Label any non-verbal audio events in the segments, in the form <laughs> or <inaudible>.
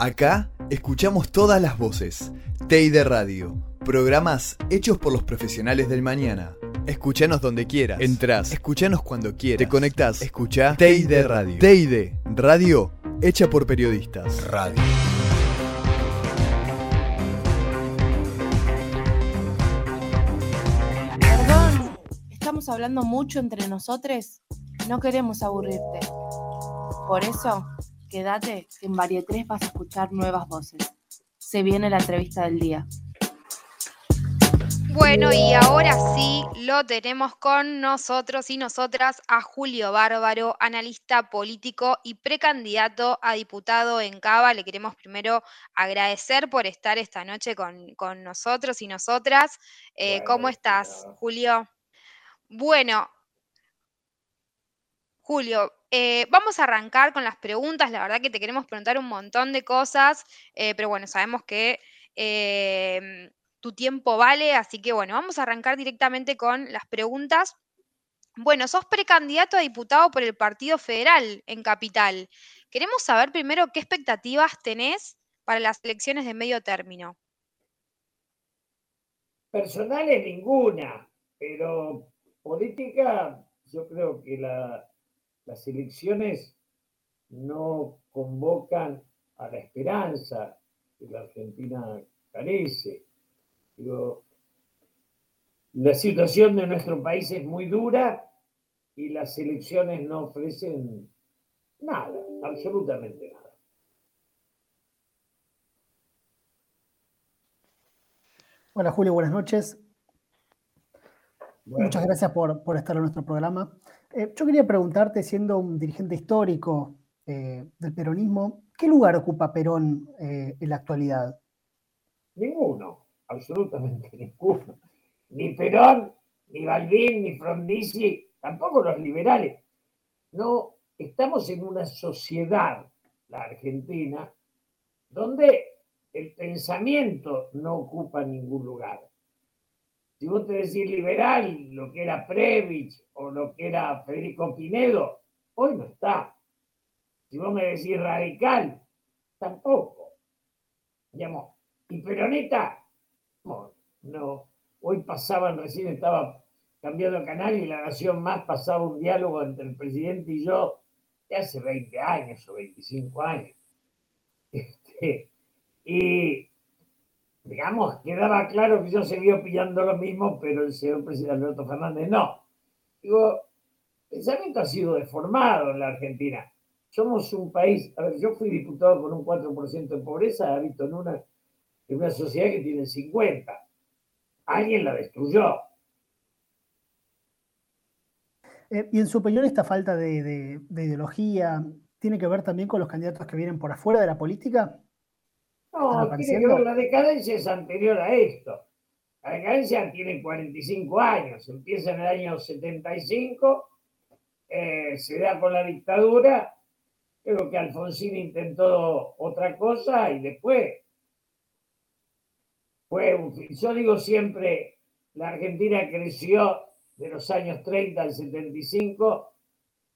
Acá escuchamos todas las voces. TEI Radio. Programas hechos por los profesionales del mañana. Escuchanos donde quieras. Entrás. Escuchanos cuando quieras. Te conectás. Escucha TEI Radio. TEI Radio hecha por periodistas. Radio. Perdón, estamos hablando mucho entre nosotros. No queremos aburrirte. Por eso, quédate, que en Varie 3 vas a escuchar nuevas voces. Se viene la entrevista del día. Bueno, y ahora sí lo tenemos con nosotros y nosotras a Julio Bárbaro, analista político y precandidato a diputado en Cava. Le queremos primero agradecer por estar esta noche con, nosotros y nosotras. Eh, ¿Cómo estás, Julio? Bueno, Julio, eh, vamos a arrancar con las preguntas. La verdad que te queremos preguntar un montón de cosas, eh, pero bueno, sabemos que tu tiempo vale, así que bueno, vamos a arrancar directamente con las preguntas. Bueno, sos precandidato a diputado por el Partido Federal en Capital. Queremos saber primero qué expectativas tenés para las elecciones de medio término. Personales ninguna, pero política, yo creo que las elecciones no convocan a la esperanza que la Argentina carece la situación de nuestro país es muy dura y las elecciones no ofrecen nada, absolutamente nada. Hola Julio, buenas noches. Muchas gracias por, estar en nuestro programa. Eh, yo quería preguntarte, siendo un dirigente histórico eh, del peronismo, ¿qué lugar ocupa Perón eh, en la actualidad? Ninguno absolutamente <laughs> ninguno. Ni Perón, ni Balbín, ni Frondizi, tampoco los liberales. No, estamos en una sociedad, la Argentina, donde el pensamiento no ocupa ningún lugar. Si vos te decís liberal, lo que era Previch o lo que era Federico Pinedo, hoy no está. Si vos me decís radical, tampoco. Digamos, y peroneta, no, hoy pasaban, recién estaba cambiando canal y la Nación Más pasaba un diálogo entre el presidente y yo de hace 20 años o 25 años. <laughs> Este, y, digamos, quedaba claro que yo seguía opinando lo mismo, pero el señor presidente Alberto Fernández no. Digo, el pensamiento ha sido deformado en la Argentina. Somos un país, a ver, yo fui diputado con un 4% de pobreza, habito en una en una sociedad que tiene 50. Alguien la destruyó. Eh, y en su opinión, esta falta de, ideología tiene que ver también con los candidatos que vienen por afuera de la política. No, tiene que ver, la decadencia es anterior a esto. La decadencia tiene 45 años, empieza en el año 75, eh, se da con la dictadura, creo que Alfonsín intentó otra cosa y después fue yo digo siempre, la Argentina creció de los años 30 al 75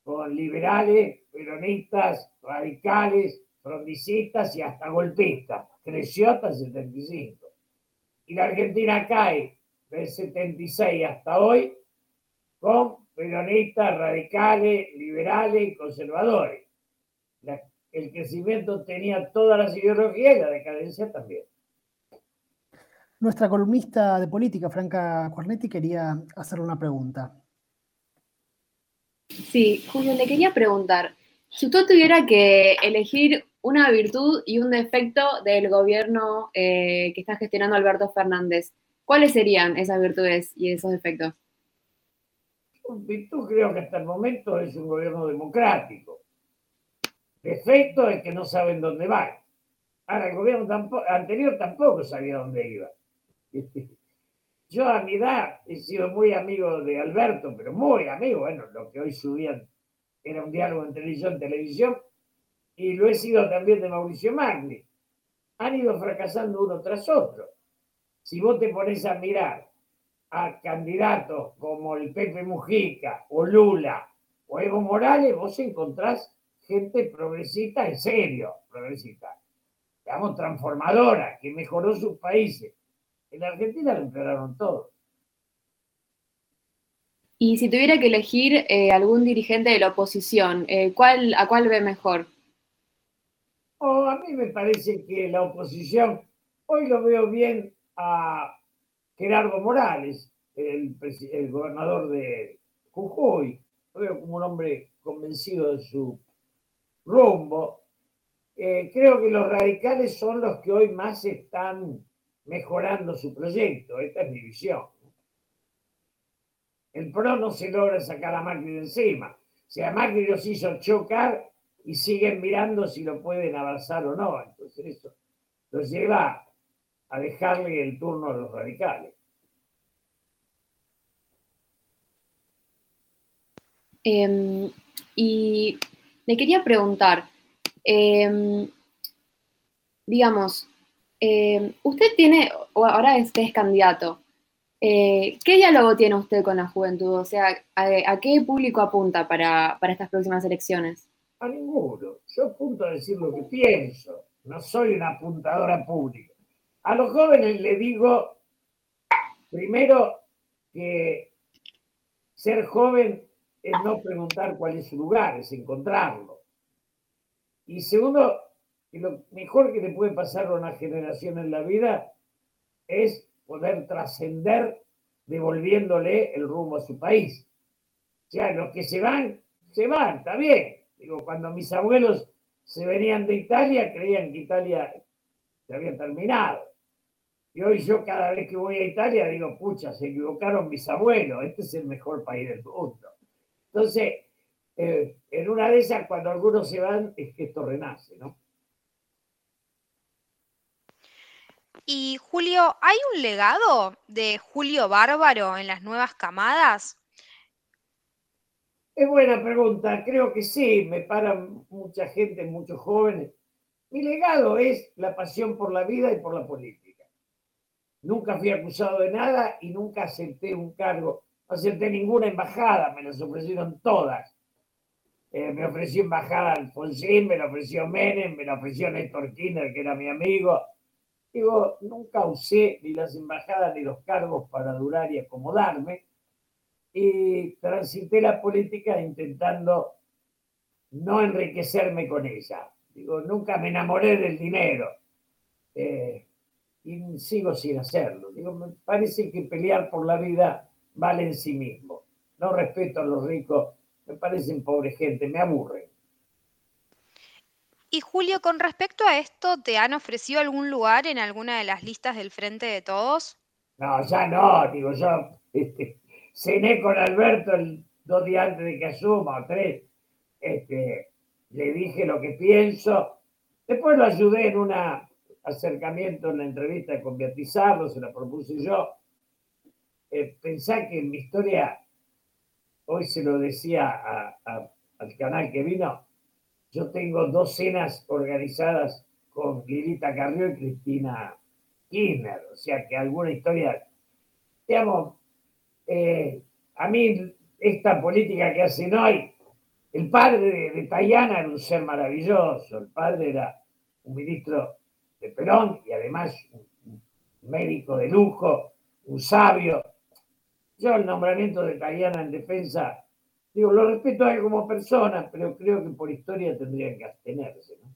con liberales, peronistas, radicales, frondicistas y hasta golpistas. Creció hasta el 75. Y la Argentina cae del 76 hasta hoy con peronistas, radicales, liberales y conservadores. el crecimiento tenía todas las ideologías y la decadencia también. Nuestra columnista de política, Franca Cornetti, quería hacerle una pregunta. Sí, Julio, le quería preguntar, si usted tuviera que elegir una virtud y un defecto del gobierno eh, que está gestionando Alberto Fernández, ¿cuáles serían esas virtudes y esos defectos? Virtud creo que hasta el momento es un gobierno democrático. Defecto es que no saben dónde van. Ahora, el gobierno anterior tampoco sabía dónde iba. <laughs> Yo a mi edad he sido muy amigo de Alberto, pero muy amigo. Bueno, lo que hoy subían era un diálogo entre televisión televisión, y lo he sido también de Mauricio Magni. Han ido fracasando uno tras otro. Si vos te pones a mirar a candidatos como el Pepe Mujica o Lula o Evo Morales, vos encontrás gente progresista en serio, progresista. digamos, transformadora, que mejoró sus países. En Argentina lo empeoraron todo. Y si tuviera que elegir eh, algún dirigente de la oposición, eh, ¿cuál, ¿a cuál ve mejor? A mí me parece que la oposición, hoy lo veo bien a Gerardo Morales, el, el gobernador de Jujuy. Lo veo como un hombre convencido de su rumbo. Eh, creo que los radicales son los que hoy más están mejorando su proyecto. Esta es mi visión. El PRO no se logra sacar a Macri de encima. O sea, Macri los hizo chocar y siguen mirando si lo pueden avanzar o no. Entonces eso los lleva a dejarle el turno a los radicales. Em, y le quería preguntar, em, digamos, em, usted tiene, ahora usted es candidato, eh, ¿qué diálogo tiene usted con la juventud? O sea, ¿a, qué público apunta para, para, estas próximas elecciones? A ninguno. Yo apunto a decir lo que pienso. No soy una apuntadora pública. A los jóvenes les digo, primero, que ser joven es no preguntar cuál es su lugar, es encontrarlo. Y segundo, que lo mejor que le puede pasar a una generación en la vida es poder trascender devolviéndole el rumbo a su país. O sea, los que se van, se van, está bien. Digo, cuando mis abuelos se venían de Italia, creían que Italia se había terminado. Y hoy yo cada vez que voy a Italia digo, pucha, se equivocaron mis abuelos, este es el mejor país del mundo. Entonces, eh, en una de esas, cuando algunos se van, es que esto renace, ¿no? Y Julio, ¿hay un legado de Julio Bárbaro en las nuevas camadas? Es buena pregunta, creo que sí, me paran mucha gente, muchos jóvenes. Mi legado es la pasión por la vida y por la política. Nunca fui acusado de nada y nunca acepté un cargo no acepté ninguna embajada, me las ofrecieron todas. Eh, me ofreció embajada Alfonsín, me la ofreció Menem, me la ofreció Néstor Kirchner, que era mi amigo. Digo, nunca usé ni las embajadas ni los cargos para durar y acomodarme. Y transité la política intentando no enriquecerme con ella. Digo, nunca me enamoré del dinero. Eh, y sigo sin hacerlo. Digo, me parece que pelear por la vida vale en sí mismo. No respeto a los ricos, me parecen pobre gente, me aburren. Y Julio, con respecto a esto, ¿te han ofrecido algún lugar en alguna de las listas del Frente de Todos? No, ya no, digo yo. <laughs> Este, cené con Alberto el, dos días antes de que asuma, o tres. Este, le dije lo que pienso. Después lo ayudé en un acercamiento en la entrevista con Beatizardo, se la propuse yo eh, que en mi historia, hoy se lo decía al canal que vino, yo tengo dos cenas organizadas con Lilita Carrió y Cristina Kirchner, o sea que alguna historia, digamos, eh, a mí esta política que hacen hoy, el padre de, de Tayana era un ser maravilloso, el padre era un ministro de Perón y además un médico de lujo, un sabio, yo el nombramiento de Cayana en defensa, digo, lo respeto a él como persona, pero creo que por historia tendrían que abstenerse. ¿no?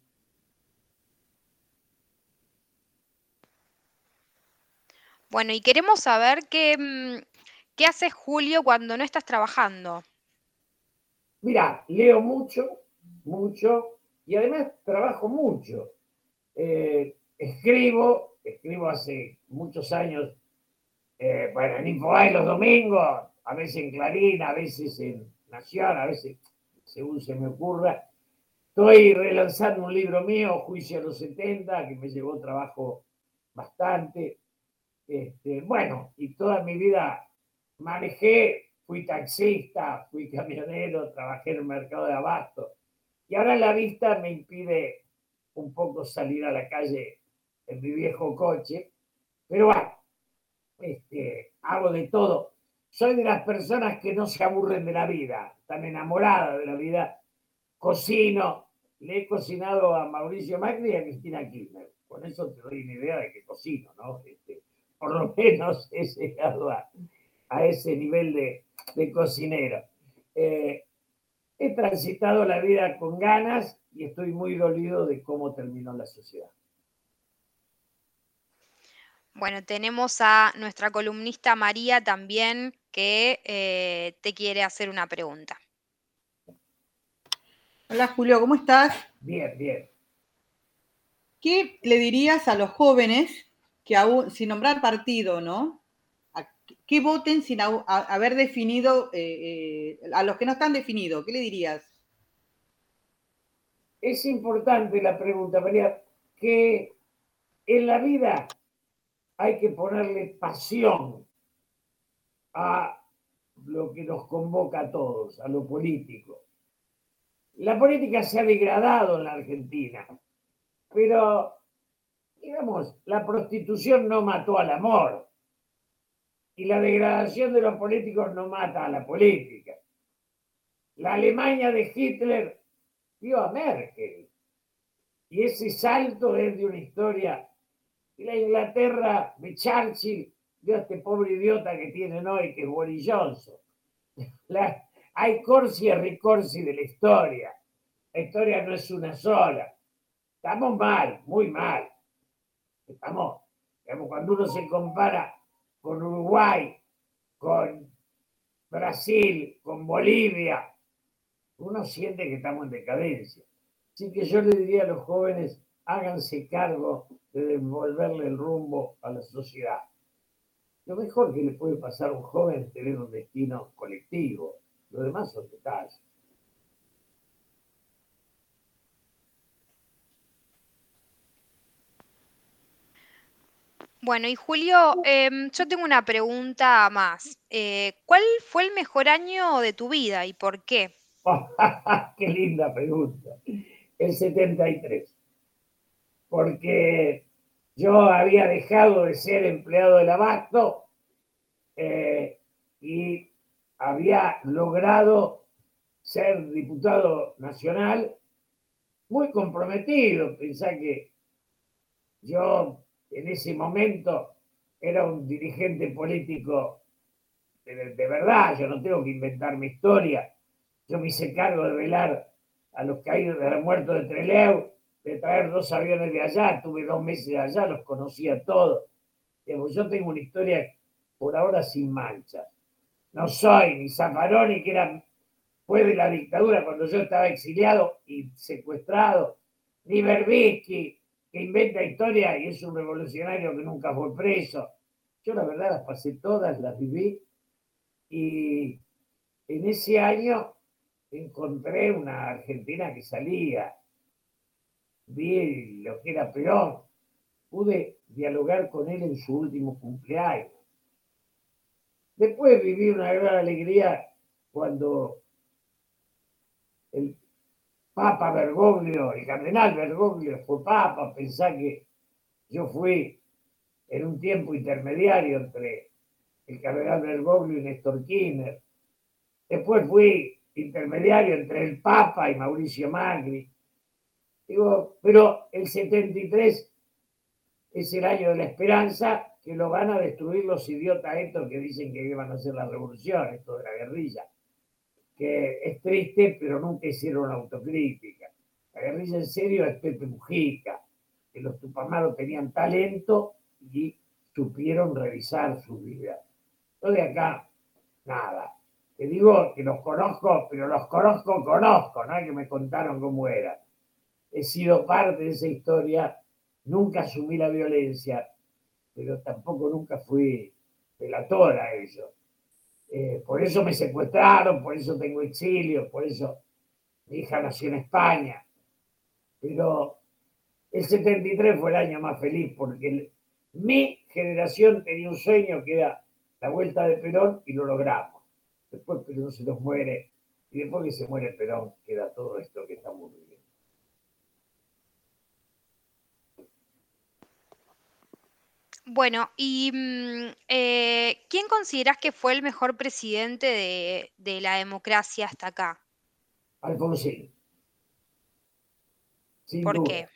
Bueno, y queremos saber qué, mm, qué hace Julio cuando no estás trabajando. Mira, leo mucho, mucho, y además trabajo mucho. Eh, escribo, escribo hace muchos años eh, bueno, en Infobae los domingos, a veces en Clarín, a veces en Nación, a veces según se me ocurra. Estoy relanzando un libro mío, Juicio a los 70, que me llevó trabajo bastante. Este, bueno, y toda mi vida manejé, fui taxista, fui camionero, trabajé en el mercado de abasto. Y ahora la vista me impide un poco salir a la calle en mi viejo coche. Pero bueno, este, hago de todo. Soy de las personas que no se aburren de la vida, están enamoradas de la vida. Cocino, le he cocinado a Mauricio Macri y a Cristina Kirchner. con eso te doy una idea de que cocino, ¿no? Este, por lo menos he llegado a, ese nivel de, cocinero. Eh, he transitado la vida con ganas y estoy muy dolido de cómo terminó la sociedad. Bueno, tenemos a nuestra columnista María también que eh, te quiere hacer una pregunta. Hola Julio, ¿cómo estás? Bien, bien. ¿Qué le dirías a los jóvenes que aún, sin nombrar partido, ¿no? Que voten sin haber definido, eh, eh, a los que no están definidos, ¿qué le dirías? Es importante la pregunta, María, que en la vida hay que ponerle pasión a lo que nos convoca a todos, a lo político. La política se ha degradado en la Argentina, pero, digamos, la prostitución no mató al amor y la degradación de los políticos no mata a la política. La Alemania de Hitler dio a Merkel y ese salto es de una historia y la Inglaterra de Churchill dio a este pobre idiota que tienen hoy, que es Boris Johnson. <laughs> hay corsi y ricorsi de la historia. La historia no es una sola. Estamos mal, muy mal. Estamos, digamos, cuando uno se compara con Uruguay, con Brasil, con Bolivia, uno siente que estamos en decadencia. Así que yo le diría a los jóvenes, háganse cargo de devolverle el rumbo a la sociedad. Lo mejor que le puede pasar a un joven es tener un destino colectivo. Lo demás son detalles. Bueno, y Julio, em, yo tengo una pregunta más. Eh, ¿cuál fue el mejor año de tu vida y por qué? <laughs> Qué linda pregunta. El 73. Porque yo había dejado de ser empleado del abasto eh, y había logrado ser diputado nacional muy comprometido. Pensá que yo en ese momento era un dirigente político de, verdad, yo no tengo que inventar mi historia. Yo me hice cargo de velar a los caídos de la muerte de Treleu, de traer dos aviones de allá, tuve dos meses allá, los conocía todos. Yo tengo una historia por ahora sin manchas. No soy ni Zaffaroni, que era, fue de la dictadura cuando yo estaba exiliado y secuestrado, ni Berbisky, que inventa historia y es un revolucionario que nunca fue preso. Yo la verdad las pasé todas, las viví y en ese año encontré una Argentina que salía, vi lo que era peor, pude dialogar con él en su último cumpleaños. Después viví una gran alegría cuando el Papa Bergoglio, el cardenal Bergoglio fue papa, pensá que yo fui en un tiempo intermediario entre el cardenal Bergoglio y Néstor Kirchner. Después fui intermediario entre el Papa y Mauricio Macri. Digo, pero el 73 es el año de la esperanza que lo van a destruir los idiotas estos que dicen que iban a hacer la revolución, esto de la guerrilla, que es triste, pero nunca hicieron autocrítica. La guerrilla en serio es Pepe Mujica, que los tupamaros tenían talento y supieron revisar su vida. Yo de acá, nada. Te digo que los conozco, pero los conozco, conozco, ¿no? Que me contaron cómo era. He sido parte de esa historia, nunca asumí la violencia, pero tampoco nunca fui delator a ellos. Eh, por eso me secuestraron, por eso tengo exilio, por eso mi hija nació en España. Pero el 73 fue el año más feliz porque mi generación tenía un sueño que era la vuelta de Perón y lo logramos. Después Perón se nos muere y después que se muere Perón queda todo esto que estamos. Bueno, y mm, eh, ¿quién considerás que fue el mejor presidente de, la democracia hasta acá? Alfonsín. ¿Por qué?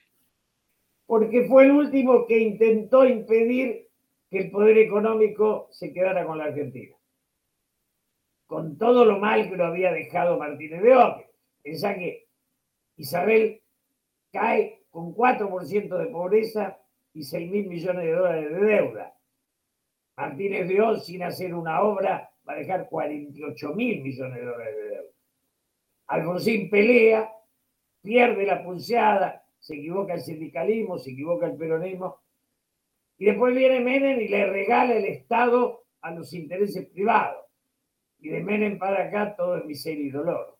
porque fue el último que intentó impedir que el poder económico se quedara con la Argentina. Con todo lo mal que lo había dejado Martínez de Oque. Pensá que Isabel cae con 4% de pobreza y 6 mil millones de dólares de deuda. Martínez de Oz, sin hacer una obra, va a dejar 48 mil millones de dólares de deuda. Alfonsín pelea, pierde la pulseada, se equivoca el sindicalismo, se equivoca el peronismo, y después viene Menem y le regala el Estado a los intereses privados. Y de Menem para acá todo es miseria y dolor.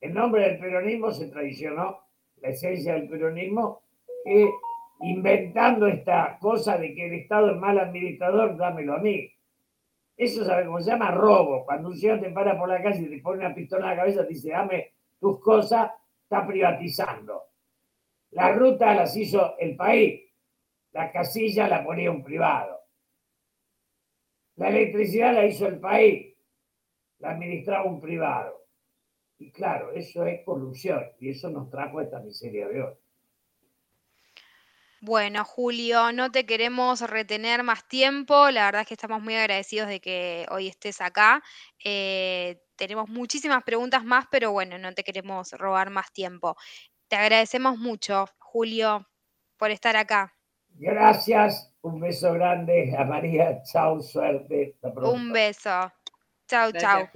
En nombre del peronismo se traicionó la esencia del peronismo, que inventando esta cosa de que el Estado es mal administrador, dámelo a mí. Eso sabe cómo se llama robo. Cuando un señor te para por la calle y te pone una pistola en la cabeza, te dice, dame tus cosas, está privatizando. La ruta las hizo el país, la casilla la ponía un privado. La electricidad la hizo el país, la administraba un privado. Y claro, eso es corrupción y eso nos trajo esta miseria de hoy. Bueno, Julio, no te queremos retener más tiempo. La verdad es que estamos muy agradecidos de que hoy estés acá. Eh, tenemos muchísimas preguntas más, pero bueno, no te queremos robar más tiempo. Te agradecemos mucho, Julio, por estar acá. Gracias, un beso grande a María. Chao, suerte. Un beso. Chao, chao.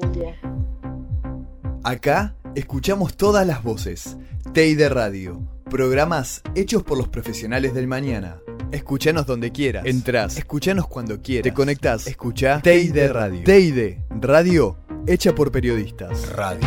Acá escuchamos todas las voces. de Radio. Programas hechos por los profesionales del mañana. Escuchanos donde quieras. Entrás. Escuchanos cuando quieras. Te conectás. Escucha de Radio. de Radio hecha por periodistas. Radio.